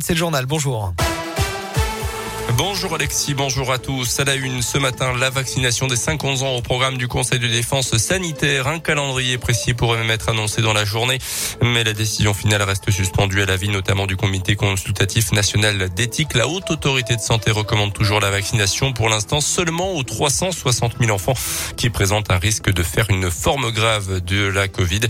C'est le journal. Bonjour. Bonjour Alexis, bonjour à tous. À la une ce matin, la vaccination des 5-11 ans au programme du Conseil de défense sanitaire. Un calendrier précis pourrait même être annoncé dans la journée, mais la décision finale reste suspendue à l'avis notamment du Comité consultatif national d'éthique. La haute autorité de santé recommande toujours la vaccination pour l'instant seulement aux 360 000 enfants qui présentent un risque de faire une forme grave de la Covid.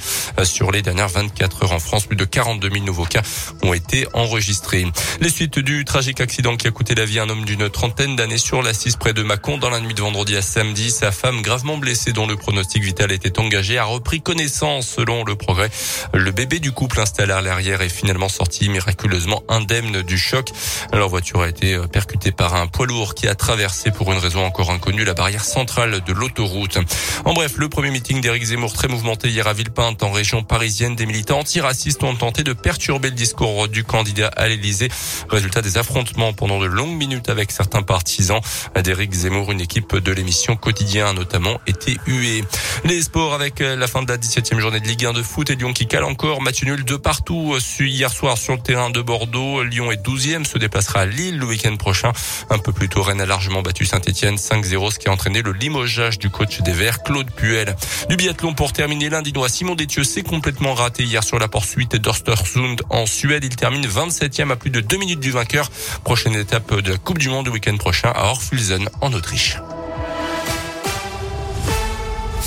Sur les dernières 24 heures en France, plus de 42 000 nouveaux cas ont été enregistrés. Les suites du tragique accident qui a coûté la vie à un homme d'une trentaine d'années sur l'assise près de Mâcon dans la nuit de vendredi à samedi. Sa femme gravement blessée dont le pronostic vital était engagé a repris connaissance selon le progrès. Le bébé du couple installé à l'arrière est finalement sorti miraculeusement indemne du choc. Leur voiture a été percutée par un poids lourd qui a traversé pour une raison encore inconnue la barrière centrale de l'autoroute. En bref, le premier meeting d'Éric Zemmour très mouvementé hier à Villepinte en région parisienne. Des militants antiracistes ont tenté de perturber le discours du candidat à l'Élysée. Résultat des affrontements pendant de longues minutes avec certains partisans. D'Éric Zemmour, une équipe de l'émission Quotidien notamment été huée. Les sports avec la fin de la 17e journée de Ligue 1 de foot et Lyon qui cale encore. Match nul de partout hier soir sur le terrain de Bordeaux. Lyon est 12e, se déplacera à Lille le week-end prochain. Un peu plus tôt, Rennes a largement battu Saint-Etienne 5-0, ce qui a entraîné le limogeage du coach des Verts, Claude Puel. Du biathlon pour terminer, l'Indinois Simon Détieux s'est complètement raté hier sur la poursuite d'Örstersund en Suède. Il termine 27e à plus de 2 minutes du vainqueur. Prochaine étape de la Coupe du Monde le week-end prochain à Orfulsen en Autriche.